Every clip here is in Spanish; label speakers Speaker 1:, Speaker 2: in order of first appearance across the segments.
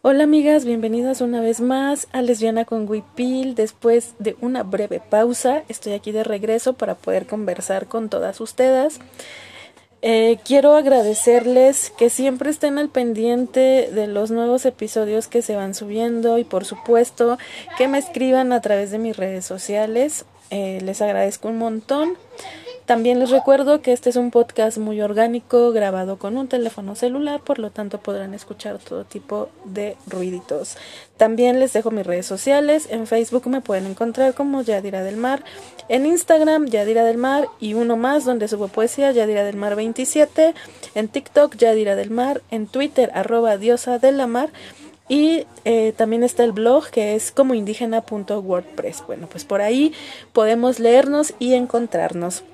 Speaker 1: Hola amigas, bienvenidas una vez más a Lesbiana con Wipil. Después de una breve pausa, estoy aquí de regreso para poder conversar con todas ustedes. Eh, quiero agradecerles que siempre estén al pendiente de los nuevos episodios que se van subiendo y por supuesto que me escriban a través de mis redes sociales. Eh, les agradezco un montón. También les recuerdo que este es un podcast muy orgánico, grabado con un teléfono celular, por lo tanto podrán escuchar todo tipo de ruiditos. También les dejo mis redes sociales. En Facebook me pueden encontrar como Yadira del Mar. En Instagram, Yadira del Mar. Y uno más donde subo poesía, Yadira del Mar 27. En TikTok, Yadira del Mar. En Twitter, arroba diosa de la mar. Y eh, también está el blog que es como. Bueno, pues por ahí podemos leernos y encontrarnos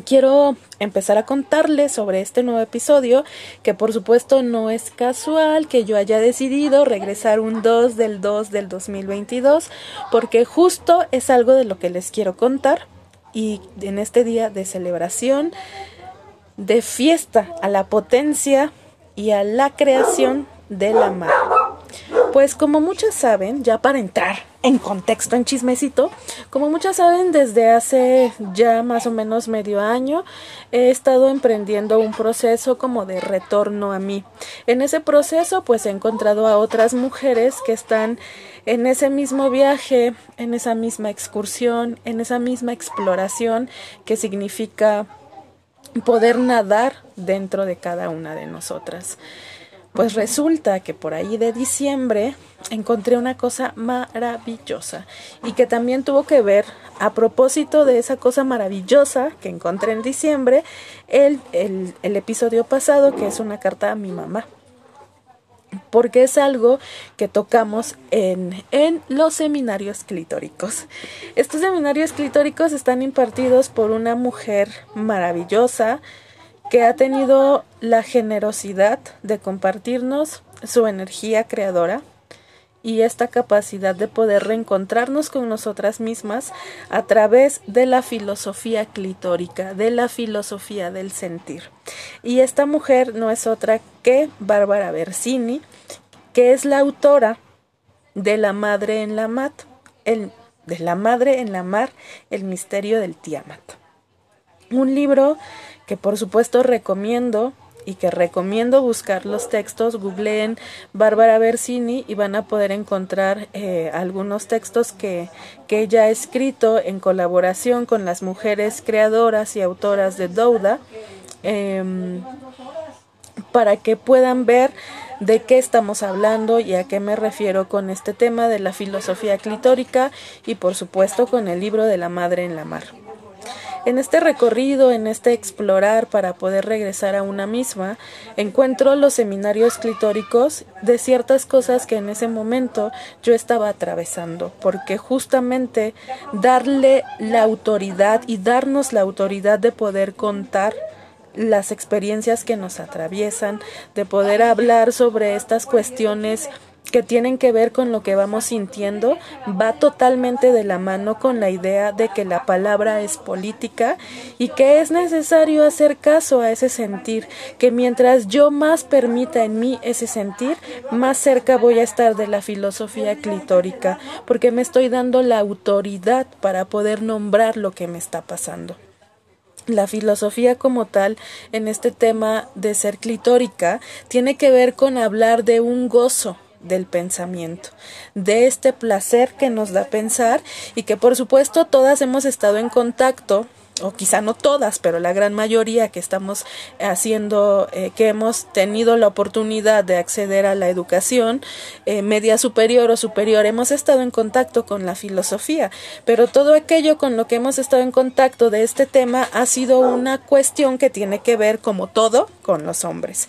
Speaker 1: quiero empezar a contarles sobre este nuevo episodio, que por supuesto no es casual que yo haya decidido regresar un 2 del 2 del 2022, porque justo es algo de lo que les quiero contar y en este día de celebración, de fiesta a la potencia y a la creación de la mar. Pues como muchas saben, ya para entrar en contexto, en chismecito, como muchas saben, desde hace ya más o menos medio año he estado emprendiendo un proceso como de retorno a mí. En ese proceso pues he encontrado a otras mujeres que están en ese mismo viaje, en esa misma excursión, en esa misma exploración que significa poder nadar dentro de cada una de nosotras. Pues resulta que por ahí de diciembre encontré una cosa maravillosa y que también tuvo que ver, a propósito de esa cosa maravillosa que encontré en diciembre, el, el, episodio pasado que es una carta a mi mamá porque es algo que tocamos en, en, los seminarios clitóricos. Estos seminarios clitóricos están impartidos por una mujer maravillosa, que ha tenido la generosidad de compartirnos su energía creadora y esta capacidad de poder reencontrarnos con nosotras mismas a través de la filosofía clitórica, de la filosofía del sentir. Y esta mujer no es otra que Bárbara Bersini, que es la autora de La Madre en la Mat, el, de La Madre en la Mar, el misterio del Tiamat. Un libro que por supuesto recomiendo y que recomiendo buscar los textos, googleen Bárbara Bersini y van a poder encontrar eh, algunos textos que, que ella ha escrito en colaboración con las mujeres creadoras y autoras de Douda em, para que puedan ver de qué estamos hablando y a qué me refiero con este tema de la filosofía clitórica y por supuesto con el libro de la madre en la mar. En este recorrido, en este explorar para poder regresar a una misma, encuentro los seminarios clitóricos de ciertas cosas que en ese momento yo estaba atravesando, porque justamente darle la autoridad y darnos la autoridad de poder contar las experiencias que nos atraviesan, de poder hablar sobre estas cuestiones que tienen que ver con lo que vamos sintiendo va totalmente de la mano con la idea de que la palabra es política y que es necesario hacer caso a ese sentir, que mientras yo más permita en mí ese sentir, más cerca voy a estar de la filosofía clitórica, porque me estoy dando la autoridad para poder nombrar lo que me está pasando. La filosofía como tal en este tema de ser clitórica tiene que ver con hablar de un gozo, del pensamiento, de este placer que nos da pensar y que por supuesto todas hemos estado en contacto o quizá no todas, pero la gran mayoría que estamos haciendo, eh, que hemos tenido la oportunidad de acceder a la educación eh, media superior o superior, hemos estado en contacto con la filosofía, pero todo aquello con lo que hemos estado en contacto de este tema ha sido una cuestión que tiene que ver, como todo, con los hombres.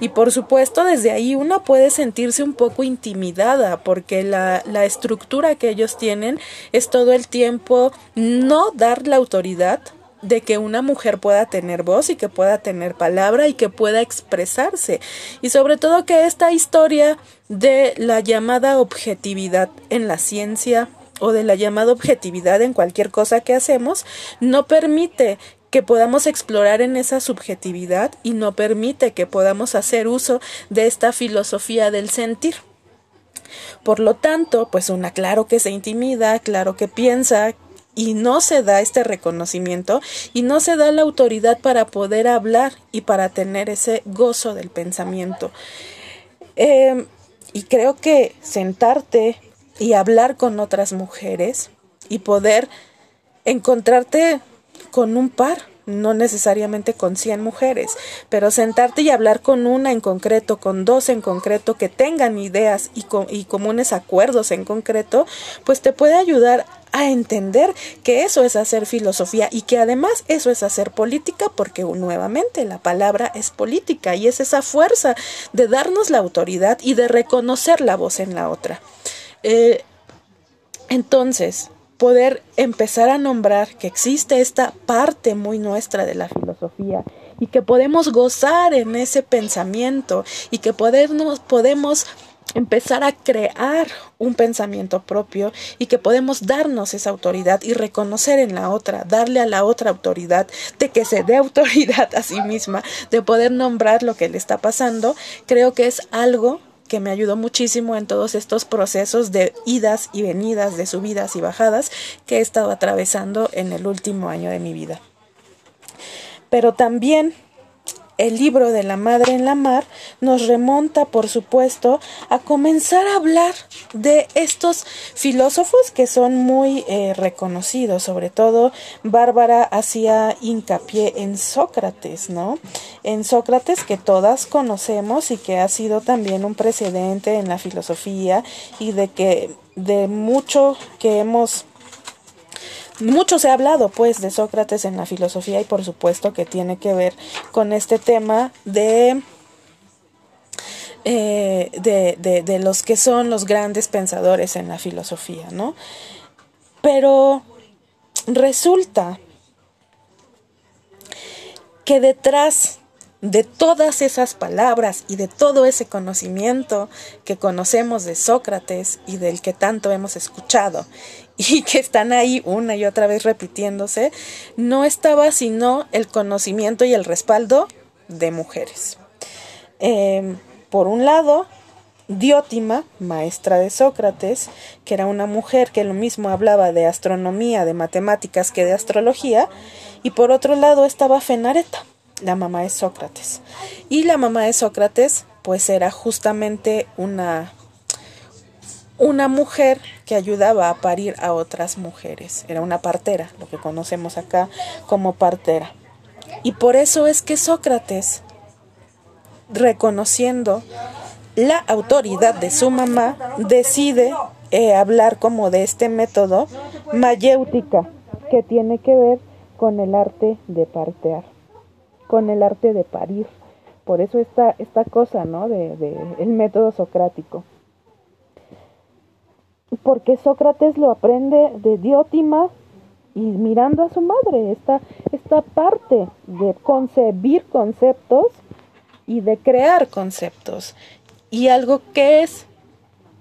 Speaker 1: Y por supuesto, desde ahí una puede sentirse un poco intimidada, porque la, la estructura que ellos tienen es todo el tiempo no dar la autoridad, de que una mujer pueda tener voz y que pueda tener palabra y que pueda expresarse. Y sobre todo que esta historia de la llamada objetividad en la ciencia o de la llamada objetividad en cualquier cosa que hacemos no permite que podamos explorar en esa subjetividad y no permite que podamos hacer uso de esta filosofía del sentir. Por lo tanto, pues una claro que se intimida, claro que piensa y no se da este reconocimiento y no se da la autoridad para poder hablar y para tener ese gozo del pensamiento. Em, y creo que sentarte y hablar con otras mujeres y poder encontrarte con un par no necesariamente con 100 mujeres, pero sentarte y hablar con una en concreto, con dos en concreto, que tengan ideas y, y comunes acuerdos en concreto, pues te puede ayudar a entender que eso es hacer filosofía y que además eso es hacer política porque nuevamente la palabra es política y es esa fuerza de darnos la autoridad y de reconocer la voz en la otra. Eh, entonces, poder empezar a nombrar que existe esta parte muy nuestra de la filosofía y que podemos gozar en ese pensamiento y que podemos, podemos empezar a crear un pensamiento propio y que podemos darnos esa autoridad y reconocer en la otra, darle a la otra autoridad, de que se dé autoridad a sí misma, de poder nombrar lo que le está pasando, creo que es algo que me ayudó muchísimo en todos estos procesos de idas y venidas, de subidas y bajadas que he estado atravesando en el último año de mi vida. Pero también el libro de la Madre en la Mar nos remonta, por supuesto, a comenzar a hablar de estos filósofos que son muy eh, reconocidos, sobre todo Bárbara hacía hincapié en Sócrates, ¿no? En Sócrates que todas conocemos y que ha sido también un precedente en la filosofía y de que de mucho que hemos mucho se ha hablado pues de Sócrates en la filosofía y por supuesto que tiene que ver con este tema de eh, de, de, los que son los grandes pensadores en la filosofía, ¿no? Pero resulta que detrás de todas esas palabras y de todo ese conocimiento que conocemos de Sócrates y del que tanto hemos escuchado y que están ahí una y otra vez repitiéndose, no estaba sino el conocimiento y el respaldo de mujeres. Em, por un lado, Diótima, maestra de Sócrates, que era una mujer que lo mismo hablaba de astronomía, de matemáticas que de astrología, y por otro lado estaba Fenareta, la mamá de Sócrates. Y la mamá de Sócrates, pues era justamente una una mujer que ayudaba a parir a otras mujeres. Era una partera, lo que conocemos acá como partera. Y por eso es que Sócrates, reconociendo la autoridad de su mamá, decide eh, hablar como de este método mayéutica, que tiene que ver con el arte de partear, con el arte de parir. Por eso esta, esta cosa, ¿no? De, de el método socrático porque Sócrates lo aprende de Diótima y mirando a su madre, esta, esta parte de concebir conceptos y de crear conceptos. Y algo que es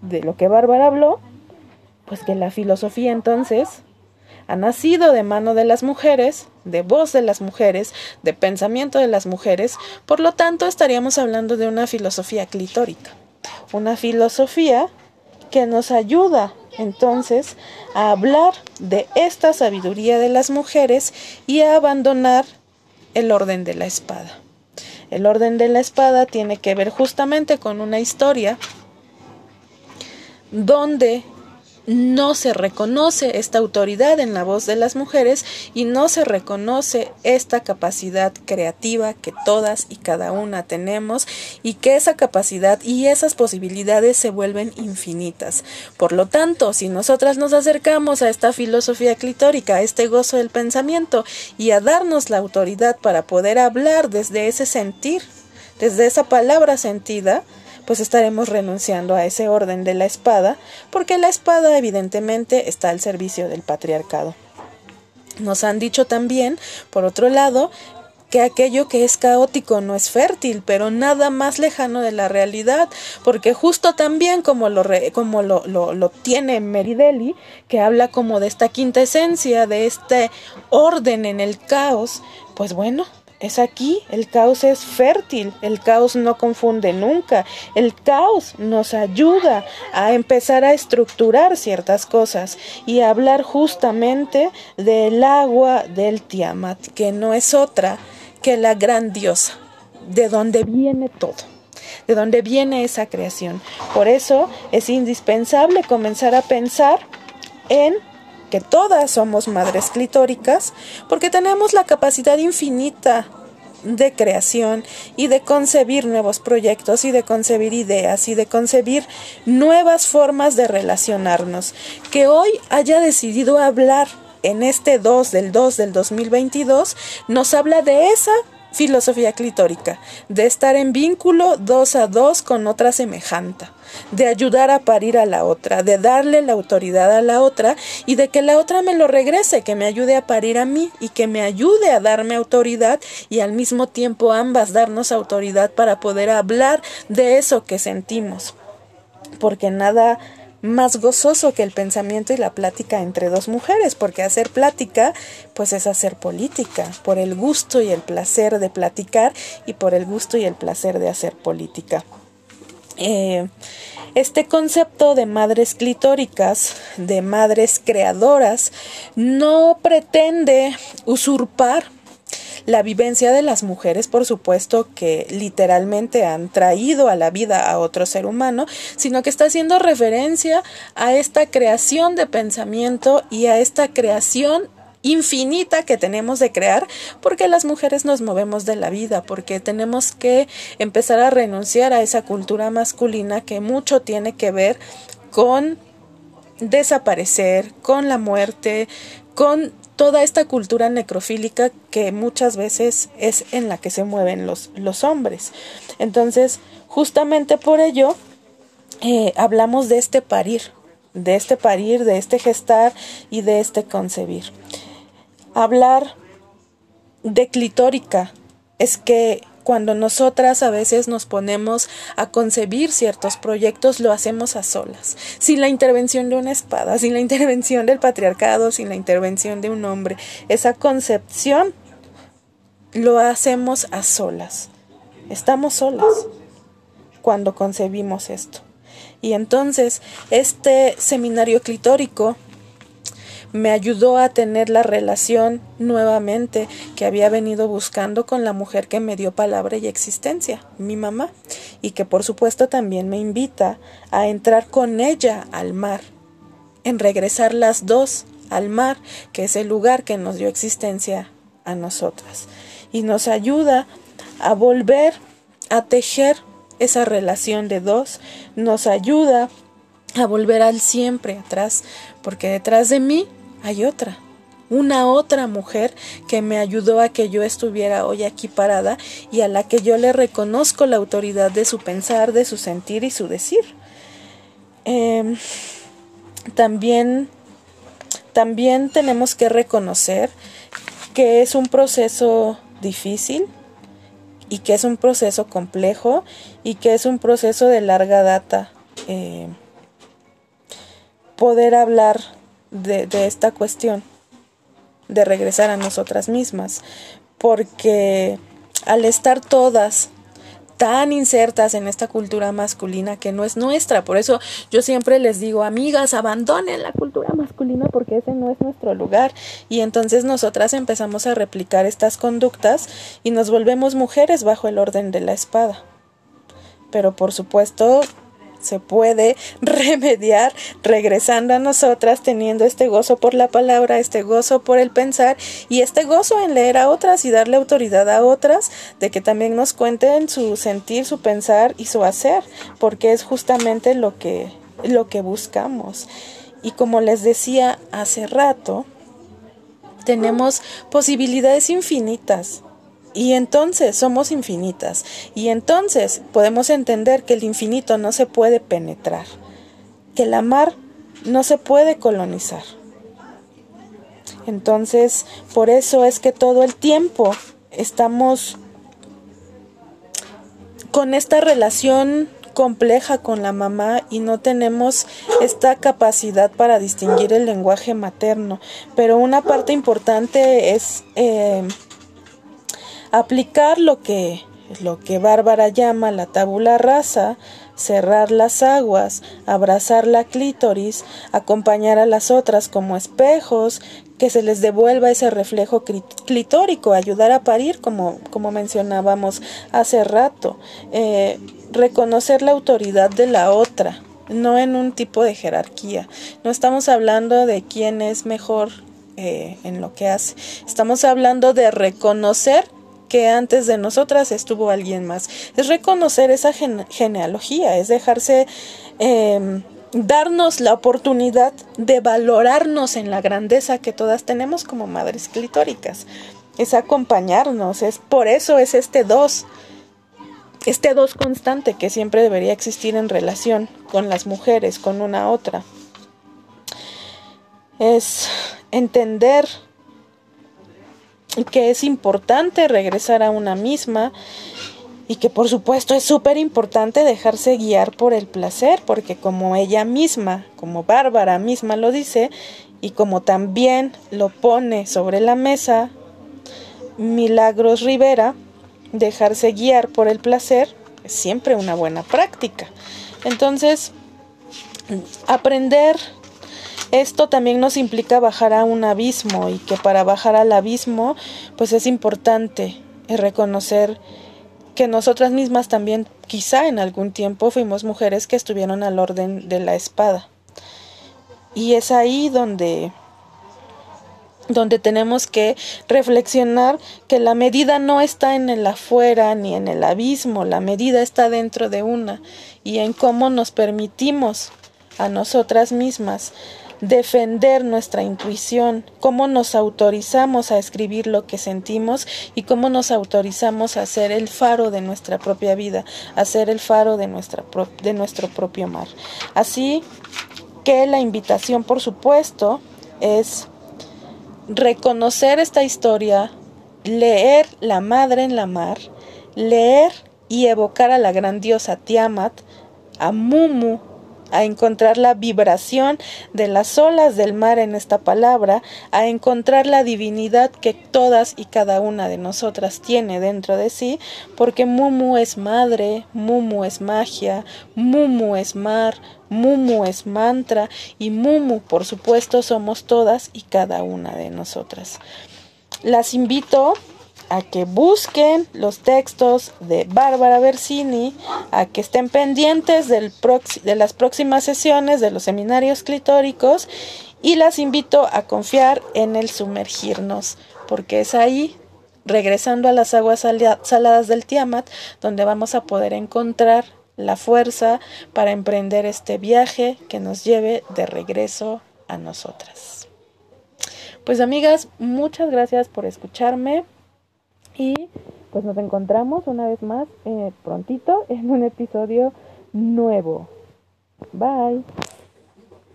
Speaker 1: de lo que Bárbara habló, pues que la filosofía entonces ha nacido de mano de las mujeres, de voz de las mujeres, de pensamiento de las mujeres, por lo tanto estaríamos hablando de una filosofía clitórica, una filosofía que nos ayuda entonces a hablar de esta sabiduría de las mujeres y a abandonar el orden de la espada. El orden de la espada tiene que ver justamente con una historia donde no se reconoce esta autoridad en la voz de las mujeres y no se reconoce esta capacidad creativa que todas y cada una tenemos y que esa capacidad y esas posibilidades se vuelven infinitas. Por lo tanto, si nosotras nos acercamos a esta filosofía clitórica, a este gozo del pensamiento y a darnos la autoridad para poder hablar desde ese sentir, desde esa palabra sentida, pues estaremos renunciando a ese orden de la espada, porque la espada evidentemente está al servicio del patriarcado. Nos han dicho también, por otro lado, que aquello que es caótico no es fértil, pero nada más lejano de la realidad, porque justo también como lo, como lo, lo, lo, tiene Meridelli, que habla como de esta quinta esencia, de este orden en el caos, pues bueno, es aquí, el caos es fértil, el caos no confunde nunca, el caos nos ayuda a empezar a estructurar ciertas cosas y a hablar justamente del agua del Tiamat, que no es otra que la gran diosa, de donde viene todo, de donde viene esa creación. Por eso es indispensable comenzar a pensar en que todas somos madres clitóricas, porque tenemos la capacidad infinita de creación y de concebir nuevos proyectos y de concebir ideas y de concebir nuevas formas de relacionarnos. Que hoy haya decidido hablar en este 2 del 2 del 2022 nos habla de esa filosofía clitórica, de estar en vínculo dos a dos con otra semejante, de ayudar a parir a la otra, de darle la autoridad a la otra y de que la otra me lo regrese, que me ayude a parir a mí y que me ayude a darme autoridad y al mismo tiempo ambas darnos autoridad para poder hablar de eso que sentimos. Porque nada más gozoso que el pensamiento y la plática entre dos mujeres, porque hacer plática, pues es hacer política, por el gusto y el placer de platicar y por el gusto y el placer de hacer política. Eh, este concepto de madres clitóricas, de madres creadoras, no pretende usurpar la vivencia de las mujeres, por supuesto, que literalmente han traído a la vida a otro ser humano, sino que está haciendo referencia a esta creación de pensamiento y a esta creación infinita que tenemos de crear porque las mujeres nos movemos de la vida, porque tenemos que empezar a renunciar a esa cultura masculina que mucho tiene que ver con desaparecer, con la muerte, con toda esta cultura necrofílica que muchas veces es en la que se mueven los, los hombres. Entonces, justamente por ello, eh, hablamos de este parir, de este parir, de este gestar y de este concebir. Hablar de clitórica es que cuando nosotras a veces nos ponemos a concebir ciertos proyectos, lo hacemos a solas, sin la intervención de una espada, sin la intervención del patriarcado, sin la intervención de un hombre. Esa concepción lo hacemos a solas. Estamos solas cuando concebimos esto. Y entonces, este seminario clitórico me ayudó a tener la relación nuevamente que había venido buscando con la mujer que me dio palabra y existencia, mi mamá, y que por supuesto también me invita a entrar con ella al mar, en regresar las dos al mar, que es el lugar que nos dio existencia a nosotras, y nos ayuda a volver a tejer esa relación de dos, nos ayuda a volver al siempre atrás, porque detrás de mí hay otra, una otra mujer que me ayudó a que yo estuviera hoy aquí parada y a la que yo le reconozco la autoridad de su pensar, de su sentir y su decir. Em, también, también tenemos que reconocer que es un proceso difícil y que es un proceso complejo y que es un proceso de larga data. Eh, poder hablar de, esta cuestión, de regresar a nosotras mismas, porque al estar todas tan insertas en esta cultura masculina que no es nuestra. Por eso yo siempre les digo, amigas, abandonen la cultura masculina porque ese no es nuestro lugar. Y entonces nosotras empezamos a replicar estas conductas y nos volvemos mujeres bajo el orden de la espada. Pero por supuesto, se puede remediar regresando a nosotras teniendo este gozo por la palabra, este gozo por el pensar y este gozo en leer a otras y darle autoridad a otras de que también nos cuenten su sentir, su pensar y su hacer, porque es justamente lo que lo que buscamos. Y como les decía hace rato, tenemos posibilidades infinitas y entonces somos infinitas. Y entonces podemos entender que el infinito no se puede penetrar, que la mar no se puede colonizar. Entonces, por eso es que todo el tiempo estamos con esta relación compleja con la mamá y no tenemos esta capacidad para distinguir el lenguaje materno. Pero una parte importante es... Eh, aplicar lo que lo que Bárbara llama la tabula rasa, cerrar las aguas, abrazar la clítoris, acompañar a las otras como espejos, que se les devuelva ese reflejo clitórico, ayudar a parir, como, como mencionábamos hace rato, eh, reconocer la autoridad de la otra, no en un tipo de jerarquía. No estamos hablando de quién es mejor eh, en lo que hace, estamos hablando de reconocer que antes de nosotras estuvo alguien más. Es reconocer esa genealogía, es dejarse em, darnos la oportunidad de valorarnos en la grandeza que todas tenemos como madres clitóricas. Es acompañarnos, es por eso es este dos, este dos constante que siempre debería existir en relación con las mujeres, con una otra. Es entender y que es importante regresar a una misma y que por supuesto es súper importante dejarse guiar por el placer, porque como ella misma, como Bárbara misma lo dice, y como también lo pone sobre la mesa Milagros Rivera, dejarse guiar por el placer es siempre una buena práctica. Entonces, aprender esto también nos implica bajar a un abismo y que para bajar al abismo pues es importante reconocer que nosotras mismas también quizá en algún tiempo fuimos mujeres que estuvieron al orden de la espada. Y es ahí donde donde tenemos que reflexionar que la medida no está en el afuera ni en el abismo, la medida está dentro de una y en cómo nos permitimos a nosotras mismas defender nuestra intuición, cómo nos autorizamos a escribir lo que sentimos y cómo nos autorizamos a ser el faro de nuestra propia vida, a ser el faro de, nuestra de nuestro propio mar. Así que la invitación, por supuesto, es reconocer esta historia, leer La Madre en la Mar, leer y evocar a la grandiosa Tiamat, a Mumu, a encontrar la vibración de las olas del mar en esta palabra, a encontrar la divinidad que todas y cada una de nosotras tiene dentro de sí, porque Mumu es madre, Mumu es magia, Mumu es mar, Mumu es mantra y Mumu, por supuesto, somos todas y cada una de nosotras. Las invito a que busquen los textos de Bárbara Bersini, a que estén pendientes de las próximas sesiones de los seminarios clitóricos y las invito a confiar en el sumergirnos, porque es ahí, regresando a las aguas saladas del Tiamat, donde vamos a poder encontrar la fuerza para emprender este viaje que nos lleve de regreso a nosotras. Pues amigas, muchas gracias por escucharme. Y pues nos encontramos una vez más eh, prontito en un episodio nuevo. Bye.